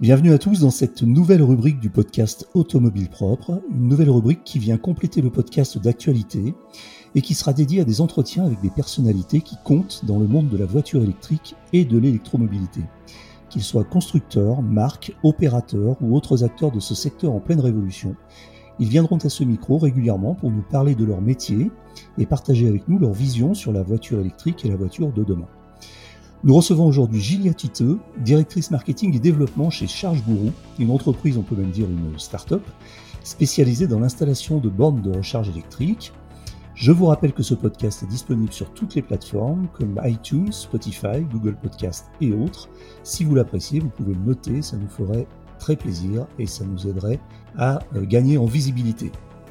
Bienvenue à tous dans cette nouvelle rubrique du podcast Automobile Propre, une nouvelle rubrique qui vient compléter le podcast d'actualité et qui sera dédiée à des entretiens avec des personnalités qui comptent dans le monde de la voiture électrique et de l'électromobilité. Qu'ils soient constructeurs, marques, opérateurs ou autres acteurs de ce secteur en pleine révolution, ils viendront à ce micro régulièrement pour nous parler de leur métier et partager avec nous leur vision sur la voiture électrique et la voiture de demain. Nous recevons aujourd'hui Gilia Titeux, directrice marketing et développement chez Charge Guru, une entreprise, on peut même dire une start-up, spécialisée dans l'installation de bornes de recharge électrique. Je vous rappelle que ce podcast est disponible sur toutes les plateformes comme iTunes, Spotify, Google Podcast et autres. Si vous l'appréciez, vous pouvez le noter, ça nous ferait très plaisir et ça nous aiderait à euh, gagner en visibilité.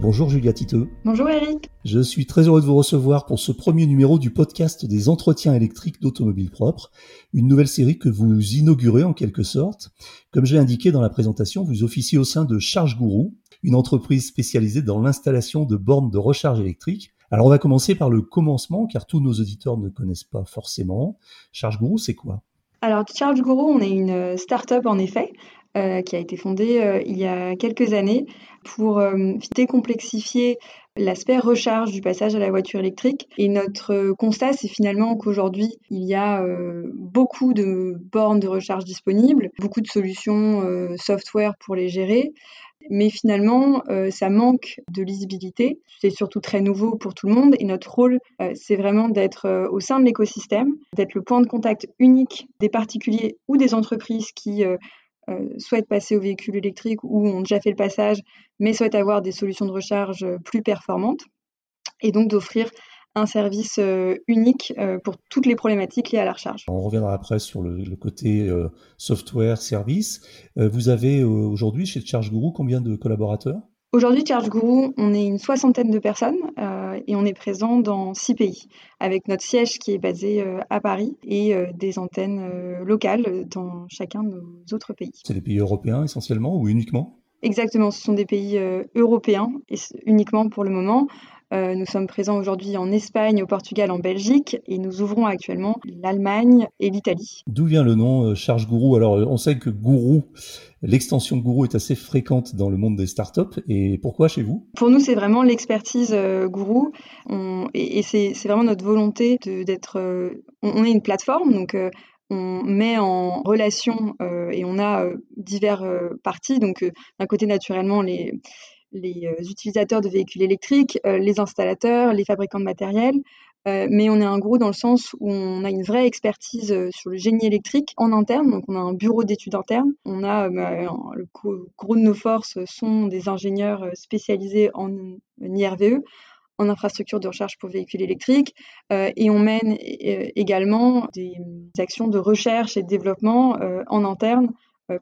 Bonjour Julia Titeux. Bonjour Eric. Je suis très heureux de vous recevoir pour ce premier numéro du podcast des entretiens électriques d'automobile propre, une nouvelle série que vous inaugurez en quelque sorte. Comme je l'ai indiqué dans la présentation, vous officiez au sein de Charge Guru, une entreprise spécialisée dans l'installation de bornes de recharge électrique. Alors on va commencer par le commencement car tous nos auditeurs ne connaissent pas forcément. Charge Guru, c'est quoi? Alors, Charge Guru, on est une start-up en effet, euh, qui a été fondée euh, il y a quelques années pour euh, décomplexifier l'aspect recharge du passage à la voiture électrique. Et notre constat, c'est finalement qu'aujourd'hui, il y a beaucoup de bornes de recharge disponibles, beaucoup de solutions software pour les gérer. Mais finalement, ça manque de lisibilité. C'est surtout très nouveau pour tout le monde. Et notre rôle, c'est vraiment d'être au sein de l'écosystème, d'être le point de contact unique des particuliers ou des entreprises qui euh, souhaitent passer au véhicule électrique ou ont déjà fait le passage, mais souhaitent avoir des solutions de recharge euh, plus performantes, et donc d'offrir un service euh, unique pour toutes les problématiques liées à la recharge. On reviendra après sur le, côté software, service. vous avez aujourd'hui chez Charge Guru combien de collaborateurs? Aujourd'hui, Charge Guru, on est une soixantaine de personnes euh, et on est présent dans six pays, avec notre siège qui est basé euh, à Paris et euh, des antennes locales dans chacun de nos autres pays. C'est des pays européens essentiellement ou uniquement? Exactement, ce sont des pays européens et uniquement pour le moment. Euh, nous sommes présents aujourd'hui en Espagne, au Portugal, en Belgique et nous ouvrons actuellement l'Allemagne et l'Italie. D'où vient le nom euh, Charge Gourou? Alors, euh, on sait que Gourou, l'extension Gourou est assez fréquente dans le monde des startups. Et pourquoi chez vous? Pour nous, c'est vraiment l'expertise Gourou et, c'est vraiment notre volonté d'être. on, est une plateforme, donc on met en relation et on a divers parties. Donc, d'un côté, naturellement, les, les euh, utilisateurs de véhicules électriques, euh, les installateurs, les fabricants de matériel. Euh, mais on est un gros dans le sens où on a une vraie expertise sur le génie électrique en interne, donc on a un bureau d'études interne. On a bah, le gros de nos forces sont des ingénieurs spécialisés en IRVE, en infrastructure de recharge pour véhicules électriques, et on mène également des actions de recherche et de développement en interne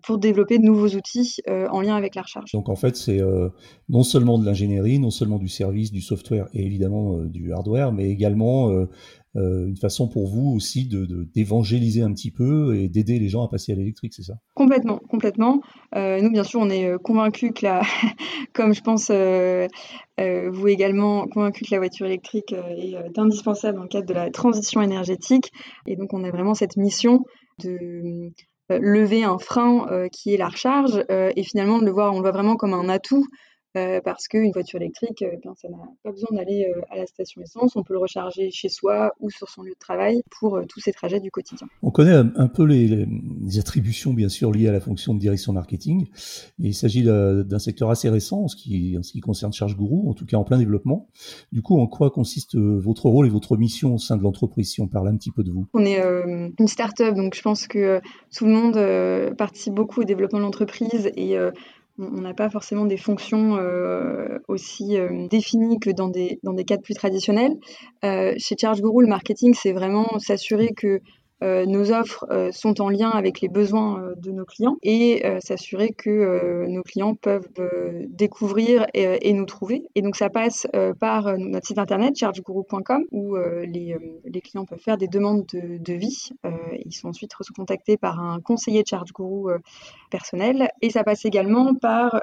pour développer de nouveaux outils euh, en lien avec la recharge. Donc en fait, c'est euh, non seulement de l'ingénierie, non seulement du service, du software et évidemment du hardware, mais également une façon pour vous aussi de d'évangéliser un petit peu et d'aider les gens à passer à l'électrique, c'est ça? Complètement, complètement. nous, bien sûr, on est convaincus que la, comme je pense vous également, convaincus que la voiture électrique est indispensable dans le cadre de la transition énergétique. Et donc, on a vraiment cette mission de euh, lever un frein euh, qui est la recharge euh, et finalement le voir, on le voit vraiment comme un atout parce qu'une voiture électrique, eh ça n'a pas besoin d'aller à la station essence, on peut le recharger chez soi ou sur son lieu de travail pour tous ces trajets du quotidien. On connaît un peu les, attributions bien sûr liées à la fonction de direction marketing, mais il s'agit d'un secteur assez récent en ce, qui, en ce qui concerne Charge Guru, en tout cas en plein développement. Du coup, en quoi consiste votre rôle et votre mission au sein de l'entreprise, si on parle un petit peu de vous? On est une start-up, donc je pense que tout le monde participe beaucoup au développement de l'entreprise et On n'a pas forcément des fonctions aussi définies que dans des, dans cadres plus traditionnels. chez ChargeGuru, le marketing, c'est vraiment s'assurer que euh, nos offres euh, sont en lien avec les besoins euh, de nos clients et s'assurer que nos clients peuvent découvrir et, nous trouver. Et donc ça passe par notre site internet chargeguru.com où les, clients peuvent faire des demandes de, de vie. ils sont ensuite contactés par un conseiller de ChargeGuru personnel et ça passe également par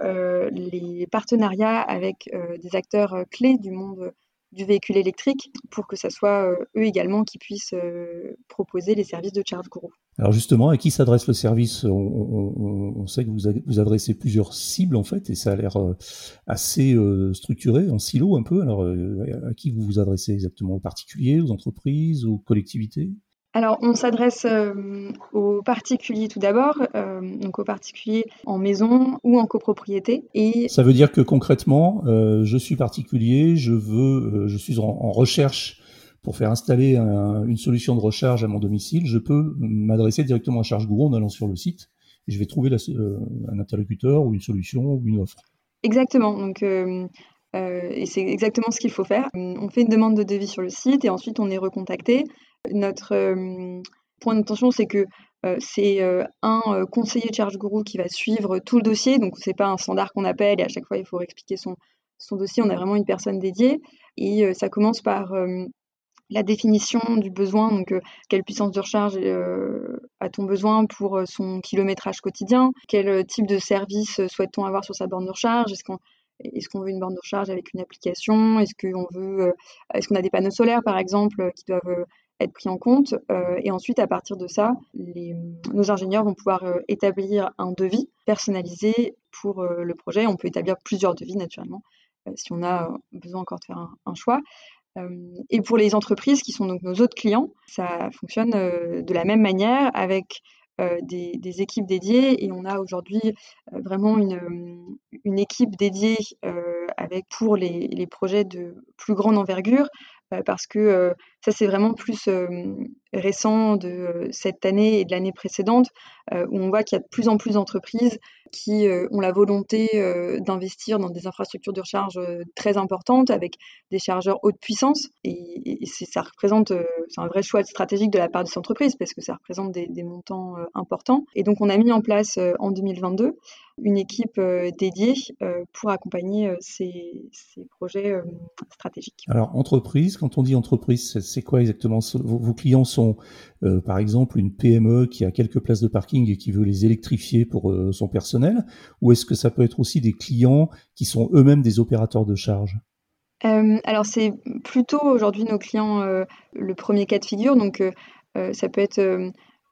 les partenariats avec des acteurs clés du monde du véhicule électrique pour que ce soit euh, eux également qui puissent euh, proposer les services de Charge Guru. Alors justement, à qui s'adresse le service? On, sait que vous, vous, adressez plusieurs cibles en fait, et ça a l'air euh, assez structuré, en silo un peu. Alors à qui vous vous adressez exactement? Aux particuliers, aux entreprises, aux collectivités? Alors, on s'adresse euh, aux particuliers tout d'abord, euh, donc aux particuliers en maison ou en copropriété. Et ça veut dire que concrètement, euh, je suis particulier, je veux, je suis en, recherche pour faire installer une solution de recharge à mon domicile. Je peux m'adresser directement à Charge en allant sur le site et je vais trouver un interlocuteur ou une solution ou une offre. Exactement. Donc et c'est exactement ce qu'il faut faire. On fait une demande de devis sur le site et ensuite on est recontacté notre euh, point d'attention, c'est que euh, c'est euh, un conseiller de Charge Guru qui va suivre tout le dossier. Donc, c'est pas un standard qu'on appelle et à chaque fois, il faut expliquer son, son dossier. On a vraiment une personne dédiée. Et ça commence par la définition du besoin, donc quelle puissance de recharge a-t-on besoin pour son kilométrage quotidien, quel type de service souhaite-t-on avoir sur sa borne de recharge, est-ce qu'on est-ce qu'on veut une borne de recharge avec une application? Est-ce qu'on veut, est-ce qu'on a des panneaux solaires par exemple qui doivent être pris en compte. Euh, et ensuite, à partir de ça, nos ingénieurs vont pouvoir euh, établir un devis personnalisé pour euh, le projet. On peut établir plusieurs devis, naturellement, si on a besoin encore de faire un, choix. et pour les entreprises qui sont donc nos autres clients, ça fonctionne de la même manière avec des, équipes dédiées et on a aujourd'hui vraiment une, une, équipe dédiée avec pour les, les, projets de plus grande envergure parce que ça c'est vraiment plus récent de cette année et de l'année précédente où on voit qu'il y a de plus en plus d'entreprises qui ont la volonté d'investir dans des infrastructures de recharge très importantes avec des chargeurs haute puissance. Et, ça représente c'est un vrai choix stratégique de la part de ces entreprises parce que ça représente des, montants importants. Et donc on a mis en place en 2022 une équipe dédiée pour accompagner ces projets stratégiques. Alors entreprise quand on dit entreprise, c'est quoi exactement? Vos, clients sont, euh, par exemple, une PME qui a quelques places de parking et qui veut les électrifier pour euh, son personnel, ou est-ce que ça peut être aussi des clients qui sont eux-mêmes des opérateurs de charge? Euh, alors c'est plutôt aujourd'hui nos clients le premier cas de figure, donc ça peut être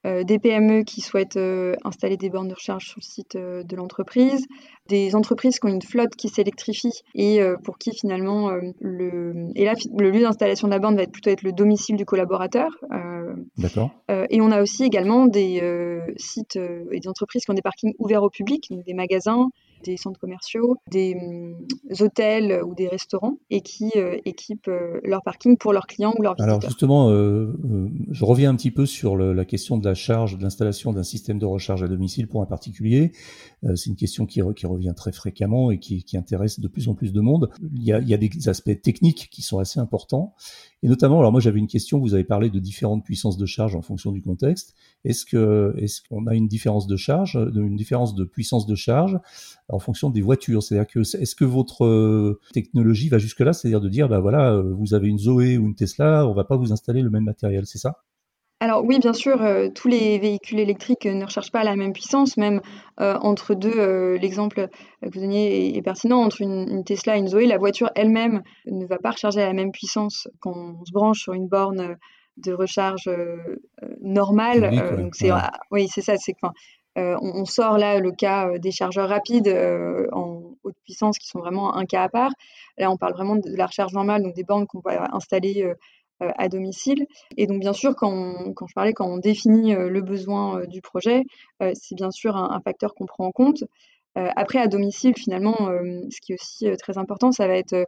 des PME qui souhaitent installer des bornes de recharge sur le site de l'entreprise, des entreprises qui ont une flotte qui s'électrifie et pour qui finalement le et là le lieu d'installation de la borne va être plutôt être le domicile du collaborateur. D'accord. et on a aussi également des sites et des entreprises qui ont des parkings ouverts au public, donc des magasins, des centres commerciaux, des hum, hôtels ou des restaurants et qui euh, équipent euh, leur parking pour leurs clients ou leurs visiteurs. Alors justement, euh, je reviens un petit peu sur la question de la charge, de l'installation d'un système de recharge à domicile pour un particulier. C'est une question qui, revient très fréquemment et qui, intéresse de plus en plus de monde. Il y, a, il y a des aspects techniques qui sont assez importants. Et notamment, alors moi j'avais une question, vous avez parlé de différentes puissances de charge en fonction du contexte. Est-ce est-ce qu'on a une différence de charge, une différence de puissance de charge en fonction des voitures? C'est-à-dire que est-ce que votre euh, technologie va jusque là, c'est-à-dire de dire bah voilà, euh, vous avez une Zoé ou une Tesla, on va pas vous installer le même matériel, c'est ça? Alors oui, bien sûr, euh, tous les véhicules électriques ne recherchent pas la même puissance, même entre deux, l'exemple que vous donniez est, pertinent, entre une, Tesla et une Zoé, la voiture elle-même ne va pas recharger à la même puissance quand on se branche sur une borne de recharge normale. donc c'est, oui, c'est ça, c'est euh, on, sort là le cas euh, des chargeurs rapides euh, en haute puissance qui sont vraiment un cas à part. Là, on parle vraiment de la recharge normale, donc des bornes qu'on va installer à domicile. Et donc, bien sûr, quand, je parlais, quand on définit le besoin du projet, c'est bien sûr un, facteur qu'on prend en compte. après, à domicile, finalement, ce qui est aussi très important, ça va être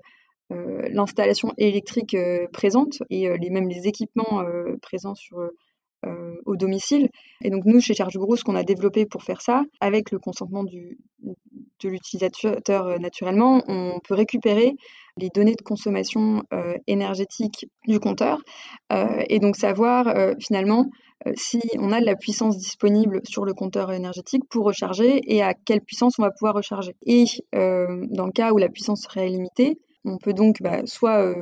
l'installation électrique présente et même les équipements présents sur au domicile. Et donc nous, chez Charge Gros, ce qu'on a développé pour faire ça, avec le consentement de l'utilisateur naturellement, on peut récupérer les données de consommation énergétique du compteur et donc savoir finalement si on a de la puissance disponible sur le compteur énergétique pour recharger et à quelle puissance on va pouvoir recharger. Et dans le cas où la puissance serait limitée, on peut donc bah, soit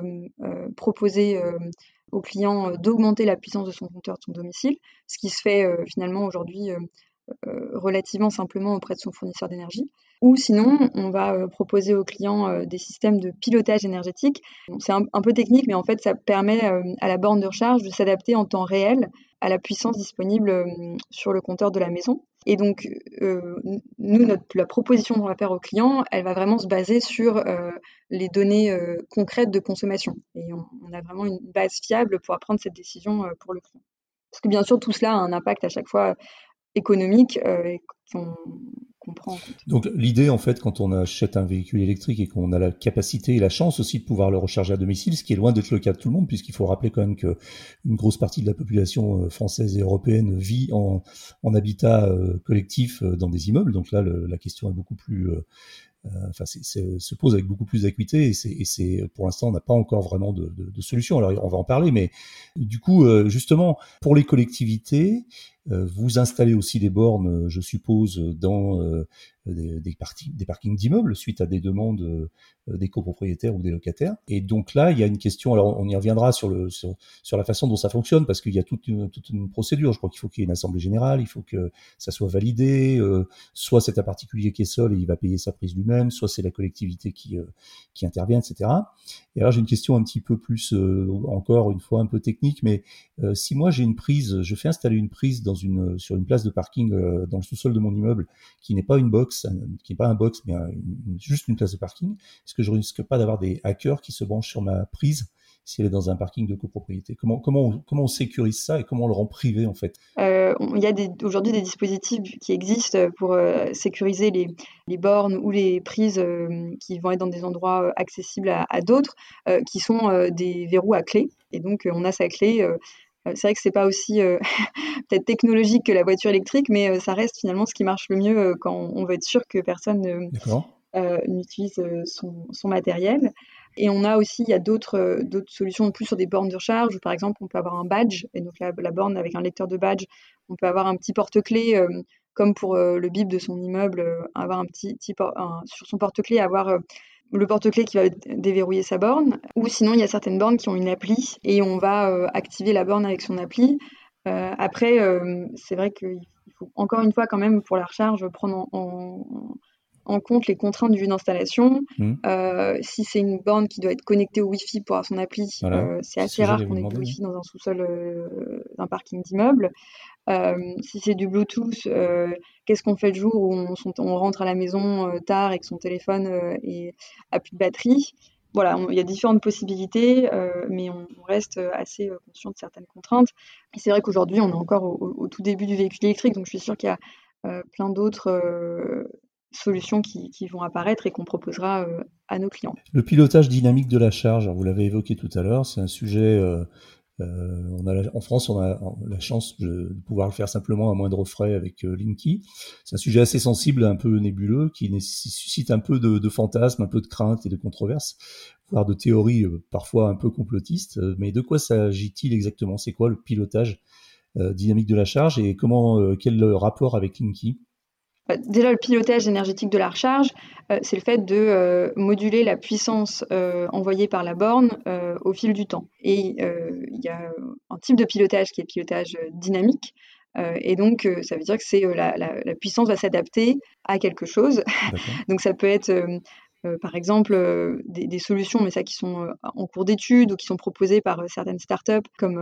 proposer au client d'augmenter la puissance de son compteur de son domicile, ce qui se fait finalement aujourd'hui relativement simplement auprès de son fournisseur d'énergie. Ou sinon, on va proposer aux clients des systèmes de pilotage énergétique. C'est un, peu technique, mais en fait, ça permet à la borne de recharge de s'adapter en temps réel à la puissance disponible sur le compteur de la maison. Et donc, nous, notre, la proposition qu'on va faire aux clients, elle va vraiment se baser sur les données concrètes de consommation. Et on, a vraiment une base fiable pour prendre cette décision pour le client. Parce que bien sûr, tout cela a un impact à chaque fois économique Donc l'idée, en fait, quand on achète un véhicule électrique et qu'on a la capacité et la chance aussi de pouvoir le recharger à domicile, ce qui est loin d'être le cas de tout le monde, puisqu'il faut rappeler quand même que une grosse partie de la population euh, française et européenne vit en, habitat euh, collectif euh, dans des immeubles. Donc là, la question est beaucoup plus enfin, se pose avec beaucoup plus d'acuité et c'est pour l'instant on n'a pas encore vraiment de, de, solution. Alors on va en parler, mais du coup justement pour les collectivités, vous installez aussi des bornes, euh, je suppose, dans euh, des, des, des parkings d'immeubles suite à des demandes des copropriétaires ou des locataires. Et donc là, il y a une question. Alors, on y reviendra sur le sur, sur la façon dont ça fonctionne parce qu'il y a toute une, toute une procédure. Je crois qu'il faut qu'il y ait une assemblée générale, il faut que ça soit validé. soit c'est un particulier qui est seul et il va payer sa prise lui-même, soit c'est la collectivité qui qui intervient, etc. Et alors j'ai une question un petit peu plus encore une fois un peu technique, mais si moi j'ai une prise, je fais installer une prise dans sur une place de parking euh, dans le sous-sol de mon immeuble qui n'est pas une box, qui n'est pas un box, mais juste une place de parking, est-ce que je risque pas d'avoir des hackers qui se branchent sur ma prise si elle est dans un parking de copropriété? Comment, comment, on, comment on sécurise ça et comment on le rend privé en fait? Euh, Il y a aujourd'hui des dispositifs qui existent pour euh, sécuriser les, bornes ou les prises qui vont être dans des endroits accessibles à, d'autres, qui sont des verrous à clé. Et donc on a sa clé euh, c'est vrai que c'est pas aussi euh, peut-être technologique que la voiture électrique, mais euh, ça reste finalement ce qui marche le mieux quand on veut être sûr que personne n'utilise son, son, matériel. Et on a aussi, il y a d'autres solutions plus sur des bornes de recharge, où par exemple on peut avoir un badge, et donc la, la borne avec un lecteur de badge, on peut avoir un petit porte-clés, comme pour le bip de son immeuble, avoir un petit, petit sur son porte-clés, avoir le porte-clés qui va déverrouiller sa borne, ou sinon il y a certaines bornes qui ont une appli et on va euh, activer la borne avec son appli. Euh, après, euh, c'est vrai qu'il faut encore une fois quand même pour la recharge prendre en, compte les contraintes du jeu d'installation. Mmh. si c'est une borne qui doit être connectée au Wi-Fi pour avoir son appli, c'est assez rare qu'on ait du Wi-Fi dans un sous-sol d'un parking d'immeuble. Euh, si c'est du Bluetooth, euh, qu'est-ce qu'on fait le jour où on, rentre à la maison euh, tard et que son téléphone et a plus de batterie? Voilà, il y a différentes possibilités, mais on, reste assez conscient de certaines contraintes. C'est vrai qu'aujourd'hui, on est encore au, tout début du véhicule électrique, donc je suis sûre qu'il y a plein d'autres solutions qui, vont apparaître et qu'on proposera à nos clients. Le pilotage dynamique de la charge, vous l'avez évoqué tout à l'heure, c'est un sujet on a en France, on a la chance de pouvoir le faire simplement à moindre frais avec euh, Linky. C'est un sujet assez sensible, un peu nébuleux, qui suscite un peu de, fantasmes, un peu de craintes et de controverses, voire de théories euh, parfois un peu complotistes. Mais de quoi s'agit-il exactement? C'est quoi le pilotage dynamique de la charge? Et comment quel rapport avec Linky? Déjà, le pilotage énergétique de la recharge, euh, c'est le fait de euh, moduler la puissance euh, envoyée par la borne au fil du temps. Et il y a un type de pilotage qui est le pilotage dynamique. et donc, ça veut dire que c'est la, la, puissance va s'adapter à quelque chose. donc, ça peut être euh, par exemple, euh, des, solutions, mais ça qui sont euh, en cours d'étude ou qui sont proposées par certaines startups, comme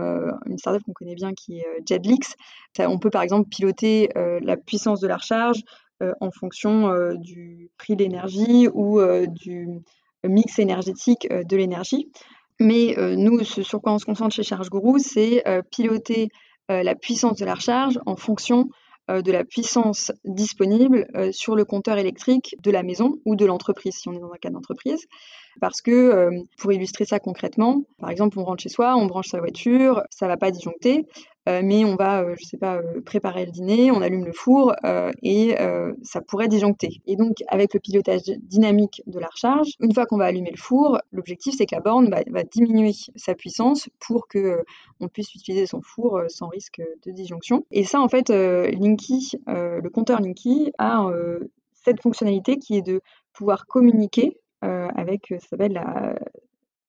une startup qu'on connaît bien qui est Jetlix. on peut par exemple piloter la puissance de la recharge en fonction du prix de l'énergie ou du mix énergétique de l'énergie. Mais nous, ce sur quoi on se concentre chez Charge Guru, c'est piloter la puissance de la recharge en fonction de la puissance disponible euh, sur le compteur électrique de la maison ou de l'entreprise, si on est dans un cas d'entreprise. Parce que, euh, pour illustrer ça concrètement, par exemple, on rentre chez soi, on branche sa voiture, ça ne va pas disjoncter. Mais on va, je sais pas, préparer le dîner, on allume le four et ça pourrait disjoncter. Et donc, avec le pilotage dynamique de la recharge, une fois qu'on va allumer le four, l'objectif c'est que la borne va, diminuer sa puissance pour que on puisse utiliser son four sans risque de disjonction. Et ça, en fait, Linky, le compteur Linky a cette fonctionnalité qui est de pouvoir communiquer avec, ça s'appelle la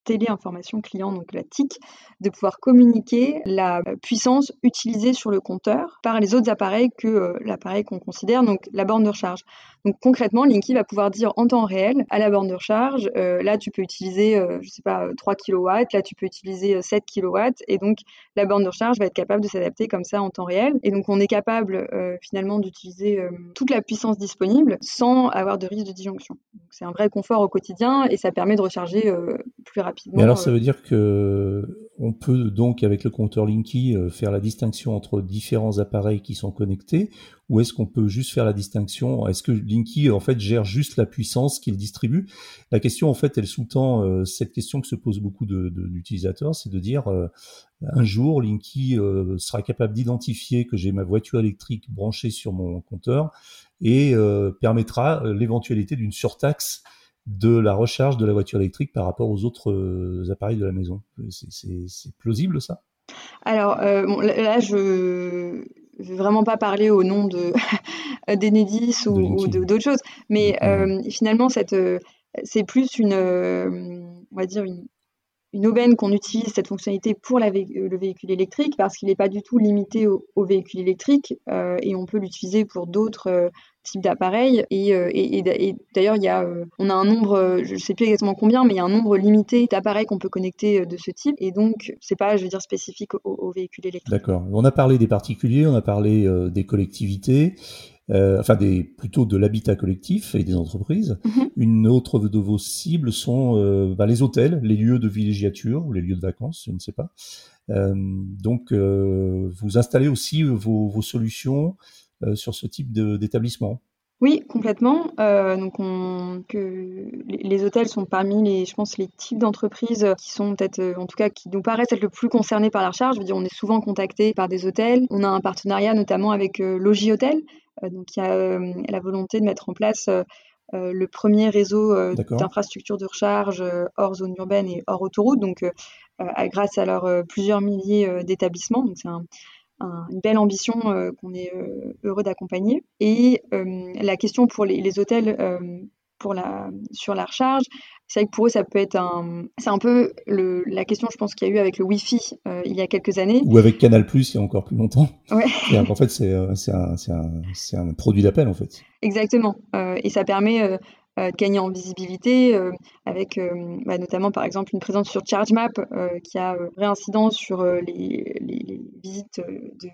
téléinformation client, donc la TIC, de pouvoir communiquer la puissance utilisée sur le compteur par les autres appareils que euh, l'appareil qu'on considère, donc la borne de recharge. Donc concrètement, Linky va pouvoir dire en temps réel à la borne de recharge, euh, là tu peux utiliser, euh, je sais pas, 3 kW, là tu peux utiliser 7 kW, et donc la borne de recharge va être capable de s'adapter comme ça en temps réel. Et donc on est capable finalement d'utiliser toute la puissance disponible sans avoir de risque de disjonction. C'est un vrai confort au quotidien et ça permet de recharger plus rapidement mais alors, ça euh, veut dire que on peut donc, avec le compteur Linky, euh, faire la distinction entre différents appareils qui sont connectés, ou est-ce qu'on peut juste faire la distinction Est-ce que Linky, en fait, gère juste la puissance qu'il distribue? La question, en fait, elle sous-tend euh, cette question que se pose beaucoup d'utilisateurs, de, c'est de dire, un jour, Linky sera capable d'identifier que j'ai ma voiture électrique branchée sur mon compteur et permettra l'éventualité d'une surtaxe de la recharge de la voiture électrique par rapport aux autres euh, appareils de la maison. C'est plausible ça? Alors euh, là, je ne vais vraiment pas parler au nom de d'Enedis ou, d'autres choses, mais euh, finalement, c'est plus une, on va dire une, une aubaine qu'on utilise cette fonctionnalité pour le véhicule électrique parce qu'il n'est pas du tout limité au, véhicule électrique et on peut l'utiliser pour d'autres type d'appareil. Et, euh, d'ailleurs, il y a, euh, on a un nombre, euh, je ne sais plus exactement combien, mais il y a un nombre limité d'appareils qu'on peut connecter de ce type. Et donc, c'est pas, je veux dire, spécifique aux, véhicules électriques. D'accord. On a parlé des particuliers, on a parlé des collectivités. enfin des, plutôt de l'habitat collectif et des entreprises. Mhm. Une autre de vos cibles sont bah, les hôtels, les lieux de villégiature ou les lieux de vacances, je ne sais pas. donc, vous installez aussi vos, vos solutions sur ce type d'établissement oui, complètement. Euh, donc, on, que les hôtels sont parmi les, je pense, les types d'entreprises qui sont peut-être, euh, en tout cas, qui nous paraissent être le plus concernés par la recharge. Je veux dire, on est souvent contacté par des hôtels. On a un partenariat notamment avec Logi Hotel, donc il y a la volonté de mettre en place le premier réseau d'infrastructures de recharge hors zone urbaine et hors autoroute, donc grâce à leurs plusieurs milliers d'établissements. Donc c'est un, une belle ambition euh, qu'on est euh, heureux d'accompagner. Et euh, la question pour les, hôtels pour la, sur la recharge, c'est vrai que pour eux, ça peut être un. C'est un peu le, la question, je pense, qu'il y a eu avec le Wi-Fi il y a quelques années. Ou avec Canal Plus il y a encore plus longtemps. Ouais. en fait, c'est un, un, un, produit d'appel, en fait. Exactement. et ça permet euh, gagner en visibilité, euh, avec euh, bah, notamment par exemple une présence sur ChargeMap qui a vraie incidence sur les, visites de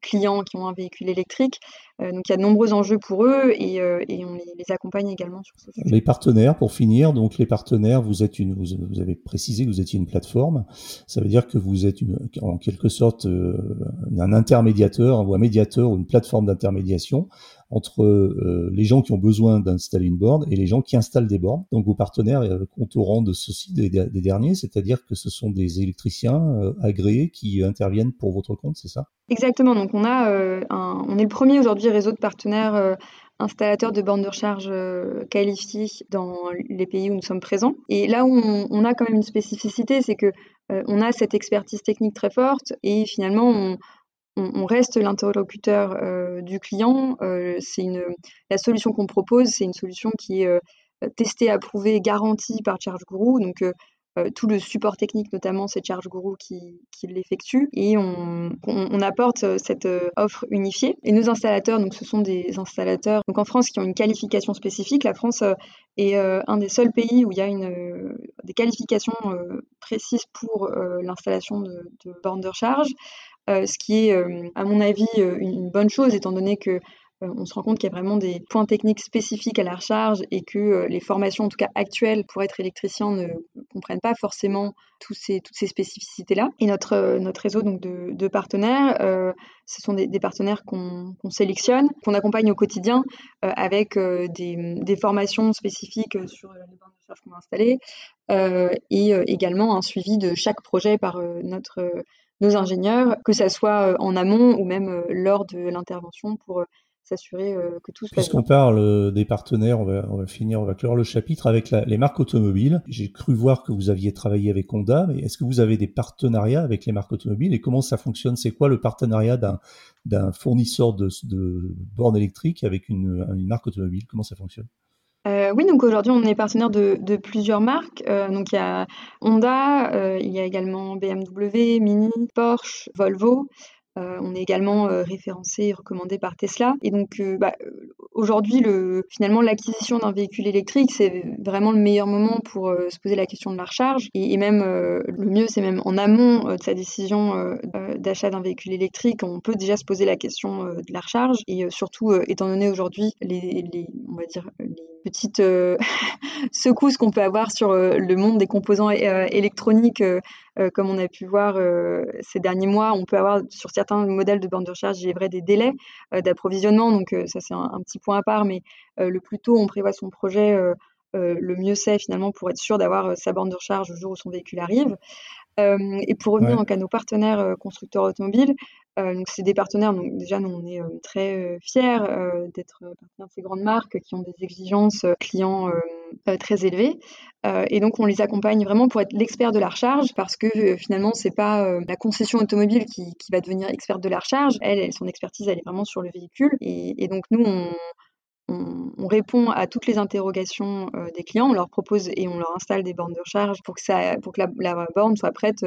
clients qui ont un véhicule électrique. donc il y a de nombreux enjeux pour eux et, on les, accompagne également sur ce sujet. Les partenaires, pour finir, donc les partenaires, vous êtes une, vous, avez précisé que vous étiez une plateforme. Ça veut dire que vous êtes une, en quelque sorte un intermédiateur ou un médiateur ou une plateforme d'intermédiation entre euh, les gens qui ont besoin d'installer une borne et les gens qui installent des bornes. Donc vos partenaires euh, comptent au rang de ceci des, derniers, c'est-à-dire que ce sont des électriciens euh, agréés qui interviennent pour votre compte, c'est ça? Exactement. Donc on a un, on est le premier aujourd'hui réseau de partenaires installateurs de bornes de recharge qualifiés dans les pays où nous sommes présents. Et là où on, a quand même une spécificité, c'est que on a cette expertise technique très forte et finalement on, on, reste l'interlocuteur euh, du client. Euh, la solution qu'on propose, c'est une solution qui est euh, testée, approuvée, garantie par ChargeGuru. Donc tout le support technique, notamment, c'est ChargeGuru qui, qui l'effectue. Et on, apporte cette offre unifiée. Et nos installateurs, ce sont des installateurs en France qui ont une qualification spécifique. La France est un des seuls pays où il y a des qualifications précises pour l'installation de, de bornes de recharge. Euh, ce qui est, euh, à mon avis, euh, une bonne chose, étant donné que on se rend compte qu'il y a vraiment des points techniques spécifiques à la recharge et que les formations, en tout cas actuelles, pour être électricien, ne comprennent pas forcément toutes ces spécificités-là. Et notre, notre réseau donc, de, partenaires, ce sont des, partenaires qu'on sélectionne, qu'on accompagne au quotidien avec des, formations spécifiques sur les bornes de recharge qu'on va installer et également un suivi de chaque projet par notre nos ingénieurs, que ça soit en amont ou même lors de l'intervention pour s'assurer que tout se passe Puisqu'on parle des partenaires, on va, on va, finir, on va clore le chapitre avec la, les marques automobiles. J'ai cru voir que vous aviez travaillé avec Honda, mais est-ce que vous avez des partenariats avec les marques automobiles et comment ça fonctionne? C'est quoi le partenariat d'un fournisseur de, de bornes électriques avec une, une marque automobile? Comment ça fonctionne? Euh, oui, donc aujourd'hui, on est partenaire de, plusieurs marques. Euh, donc il y a Honda, euh, il y a également BMW, Mini, Porsche, Volvo. Euh, on est également euh, référencé et recommandé par Tesla. Et donc, euh, bah, aujourd'hui, finalement, l'acquisition d'un véhicule électrique, c'est vraiment le meilleur moment pour se poser la question de la recharge. Et, même, le mieux, c'est même en amont de sa décision d'achat d'un véhicule électrique, on peut déjà se poser la question de la recharge. Et surtout, étant donné aujourd'hui les, petites secousses qu'on peut avoir sur le monde des composants électroniques euh, comme on a pu voir euh, ces derniers mois, on peut avoir sur certains modèles de bornes de recharge, j'ai vrai des délais euh, d'approvisionnement. Donc ça c'est un, petit point à part, mais le plus tôt on prévoit son projet, le mieux c'est finalement pour être sûr d'avoir sa borne de recharge le jour où son véhicule arrive. et pour revenir en à nos partenaires constructeurs automobiles, donc c'est des partenaires, donc déjà nous on est euh, très euh, fiers d'être partenaires de ces grandes marques qui ont des exigences clients très élevées. et donc on les accompagne vraiment pour être l'expert de la recharge parce que finalement c'est pas la concession automobile qui, qui, va devenir experte de la recharge. Elle, son expertise elle est vraiment sur le véhicule. Et, donc nous on, on, répond à toutes les interrogations des clients, on leur propose et on leur installe des bornes de recharge pour que, ça, pour que la borne soit prête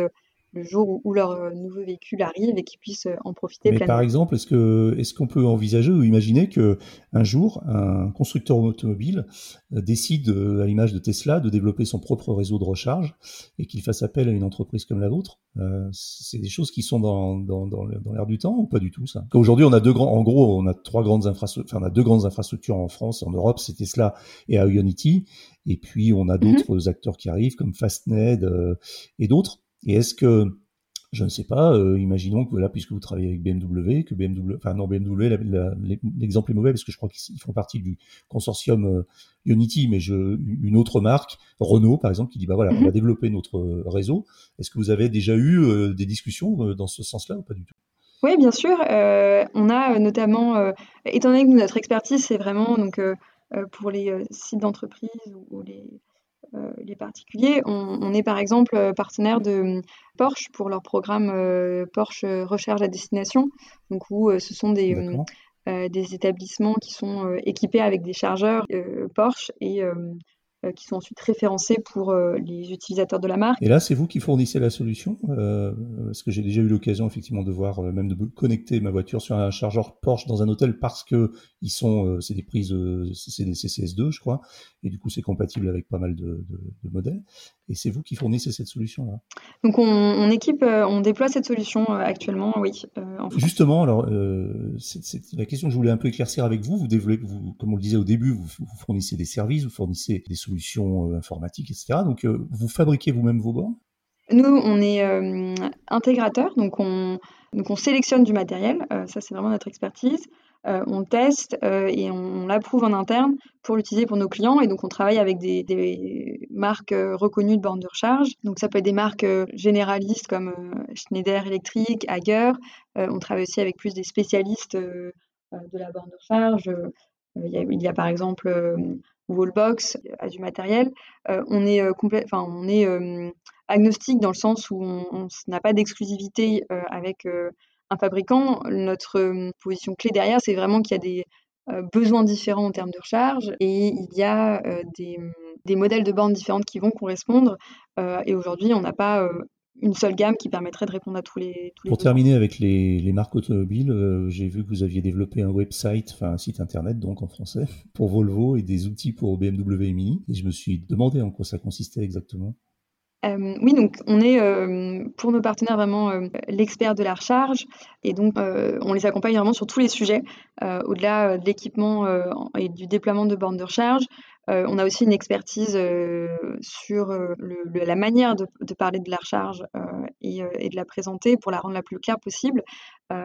le jour où, leur euh, nouveau véhicule arrive et qu'ils puissent euh, en profiter Mais Par exemple, est-ce que est-ce qu'on peut envisager ou imaginer que un jour un constructeur automobile euh, décide, à l'image de Tesla, de développer son propre réseau de recharge et qu'il fasse appel à une entreprise comme la vôtre? C'est des choses qui sont dans, dans, dans l'air du temps ou pas du tout ça? Aujourd'hui, on a deux grands, en gros, on a trois grandes infrastructures, enfin, on a deux grandes infrastructures en France, en Europe, c'est Tesla et Ionity. Et puis on a mhm. d'autres acteurs qui arrivent comme Fastned et d'autres. Et est-ce que, je ne sais pas, euh, imaginons que là, puisque vous travaillez avec BMW, que BMW, enfin non, BMW, l'exemple est mauvais parce que je crois qu'ils font partie du consortium euh, Unity, mais je, une autre marque, Renault par exemple, qui dit bah voilà, on va mhm. développer notre euh, réseau. Est-ce que vous avez déjà eu des discussions dans ce sens-là ou pas du tout? Oui, bien sûr. on a notamment, étant donné que notre expertise, c'est vraiment donc pour les sites d'entreprise ou les les particuliers. On, est par exemple euh, partenaire de Porsche pour leur programme euh, Porsche Recharge à destination, donc où ce sont des, des établissements qui sont équipés avec des chargeurs Porsche et euh, qui sont ensuite référencés pour euh, les utilisateurs de la marque. Et là, c'est vous qui fournissez la solution euh, Parce que j'ai déjà eu l'occasion effectivement de voir, même de connecter ma voiture sur un chargeur Porsche dans un hôtel parce que ils sont, c'est des prises, c'est des CCS2, je crois, et du coup c'est compatible avec pas mal de, de, de modèles. Et c'est vous qui fournissez cette solution-là Donc on, on, équipe, on déploie cette solution actuellement, oui. En Justement, alors c'est la question que je voulais un peu éclaircir avec vous. Vous développez, vous, comme on le disait au début, vous, vous fournissez des services, vous fournissez des solutions euh, informatiques, etc. Donc, euh, vous fabriquez vous-même vos bornes? Nous, on est euh, intégrateur, donc on, donc on sélectionne du matériel, ça c'est vraiment notre expertise. On teste et on, l'approuve en interne pour l'utiliser pour nos clients. Et donc, on travaille avec des, marques reconnues de bornes de recharge. Donc, ça peut être des marques généralistes comme Schneider Electric, Hager. on travaille aussi avec plus des spécialistes de la borne de recharge. Il y, a, par exemple Wallbox a du matériel. Euh, on est, euh, on est euh, agnostique dans le sens où on n'a pas d'exclusivité avec un fabricant. Notre position clé derrière, c'est vraiment qu'il y a des besoins différents en termes de recharge et il y a des, des, modèles de bornes différentes qui vont correspondre. et aujourd'hui, on n'a pas une seule gamme qui permettrait de répondre à tous les. Pour terminer avec les, les marques automobiles, euh, j'ai vu que vous aviez développé un website, enfin un site internet donc en français, pour Volvo et des outils pour BMW et Mini. Et je me suis demandé en quoi ça consistait exactement. Euh, oui, donc on est euh, pour nos partenaires vraiment euh, l'expert de la recharge et donc on les accompagne vraiment sur tous les sujets, au-delà de l'équipement et du déploiement de bornes de recharge. On a aussi une expertise sur la manière de, parler de la recharge et, de la présenter pour la rendre la plus claire possible.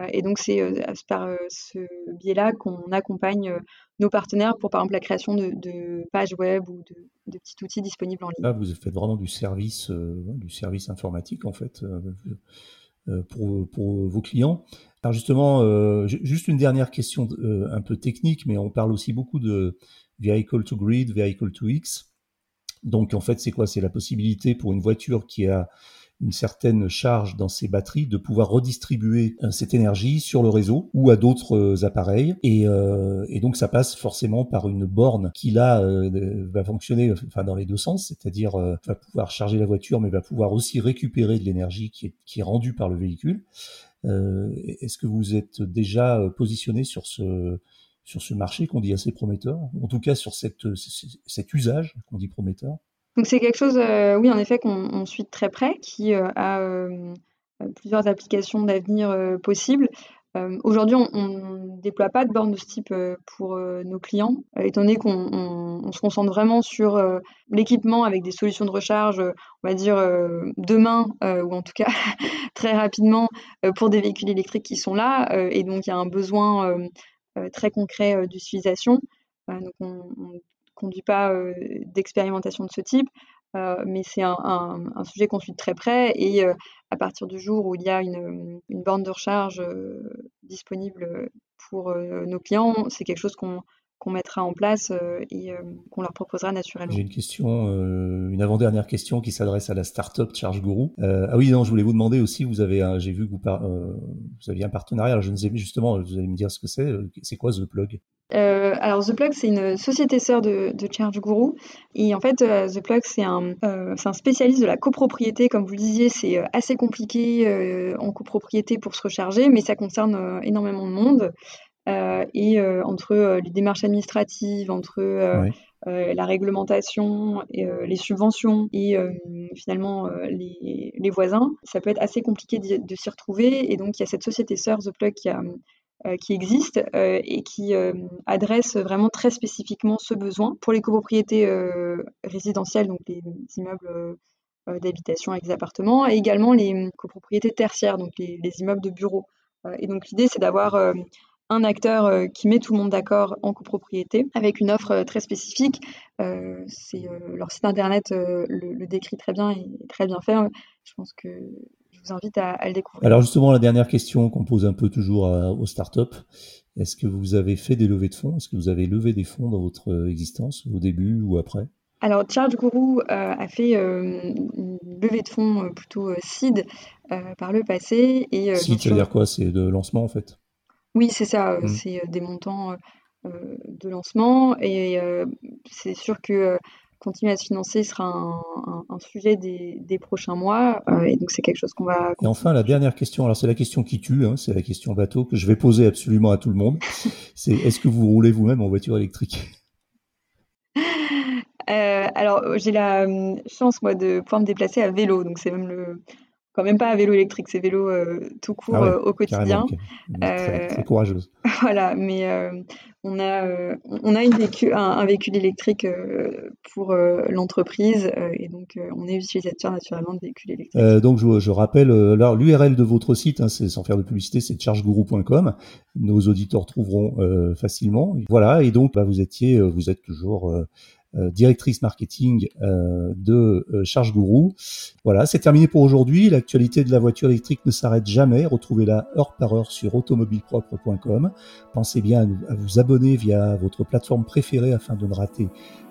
et donc c'est par ce biais-là qu'on accompagne nos partenaires pour, par exemple, la création de, pages web ou de, petits outils disponibles en ligne. Là, vous faites vraiment du service, euh, du service informatique, en fait. Euh, pour vos clients. Alors justement, juste une dernière question un peu technique, mais on parle aussi beaucoup de vehicle to grid, vehicle to X. Donc en fait, c'est quoi? C'est la possibilité pour une voiture qui a une certaine charge dans ses batteries de pouvoir redistribuer euh, cette énergie sur le réseau ou à d'autres euh, appareils. Et, euh, et, donc ça passe forcément par une borne qui là va fonctionner enfin dans les deux sens. C'est-à-dire va pouvoir charger la voiture mais va pouvoir aussi récupérer de l'énergie qui est, qui est rendue par le véhicule. Est-ce que vous êtes déjà positionné sur ce sur ce marché qu'on dit assez prometteur, en tout cas sur cet usage qu'on dit prometteur donc c'est quelque chose, euh, oui, en effet, qu'on suit de très près, qui euh, a euh, plusieurs applications d'avenir possibles. Aujourd'hui, on ne déploie pas de bornes de ce type pour nos clients, étant donné qu'on se concentre vraiment sur l'équipement avec des solutions de recharge, on va dire demain, ou en tout cas très rapidement, pour des véhicules électriques qui sont là. et donc, il y a un besoin très concret d'utilisation. donc, on, conduit pas d'expérimentation de ce type, mais c'est un, sujet qu'on suit de très près. Et à partir du jour où il y a une borne de recharge disponible pour nos clients, c'est quelque chose qu'on qu'on mettra en place et qu'on leur proposera naturellement. J'ai une question, une avant-dernière question qui s'adresse à la startup Charge Guru. ah oui, non, je voulais vous demander aussi, vous avez, j'ai vu que vous, vous aviez un partenariat. Je ne sais justement, vous allez me dire ce que c'est. C'est quoi The Plug? Euh, alors The Plug, c'est une société sœur de, de Charge Guru. Et en fait, euh, The Plug, c'est un, euh, un, spécialiste de la copropriété. Comme vous le disiez, c'est assez compliqué en copropriété pour se recharger, mais ça concerne énormément de monde. Et entre les démarches administratives, entre la réglementation, et, les subventions et finalement les, les, voisins, ça peut être assez compliqué de, de s'y retrouver. Et donc, il y a cette société sœur, The Plug, qui a euh, qui existe euh, et qui euh, adresse vraiment très spécifiquement ce besoin pour les copropriétés résidentielles, donc les immeubles d'habitation avec des appartements, et également les copropriétés tertiaires, donc les, immeubles de bureaux. et donc l'idée, c'est d'avoir un acteur qui met tout le monde d'accord en copropriété avec une offre très spécifique. c'est leur site internet le, le, décrit très bien et très bien fait. Je pense que je vous invite à, le découvrir. Alors justement, la dernière question qu'on pose un peu toujours aux startups, est-ce que vous avez fait des levées de fonds? Est-ce que vous avez levé des fonds dans votre euh, existence, au début ou après? Alors, Charge Guru euh, a fait euh, une levée de fonds plutôt seed par le passé. Et, seed, ça veut dire quoi? C'est de lancement en fait? Oui, c'est ça. Mmh. C'est des montants de lancement. Et c'est sûr que continuer à se financer sera un, sujet des, prochains mois. Et donc, c'est quelque chose qu'on va. Et enfin, la dernière question. Alors, c'est la question qui tue. Hein, c'est la question bateau que je vais poser absolument à tout le monde. c'est est-ce que vous roulez vous-même en voiture électrique? Euh, alors, j'ai la euh, chance, moi, de pouvoir me déplacer à vélo. Donc, c'est même le, même pas à vélo électrique, c'est vélo tout court ah au quotidien. Très, courageuse. Voilà, mais on a, euh, on a une un, véhicule électrique euh, pour euh, l'entreprise et donc on est utilisateur naturellement de véhicules électriques. donc je, rappelle, alors l'URL de votre site, hein, c'est sans faire de publicité, c'est chargeguru.com. Nos auditeurs trouveront facilement. Voilà, et donc bah, vous étiez, vous êtes toujours euh, directrice marketing euh, de euh, Charge Guru. Voilà, c'est terminé pour aujourd'hui. L'actualité de la voiture électrique ne s'arrête jamais. Retrouvez-la heure par heure sur automobilepropre.com. Pensez bien à vous abonner via votre plateforme préférée afin de ne rater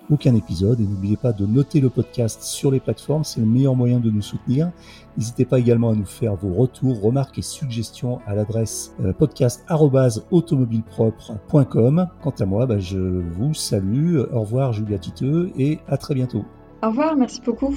aucun épisode. Et n'oubliez pas de noter le podcast sur les plateformes, c'est le meilleur moyen de nous soutenir. N'hésitez pas également à nous faire vos retours, remarques et suggestions à l'adresse euh, podcast.automobilepropre.com. Quant à moi, bah, je vous salue. Au revoir Julia Titeux et à très bientôt. Au revoir, merci beaucoup.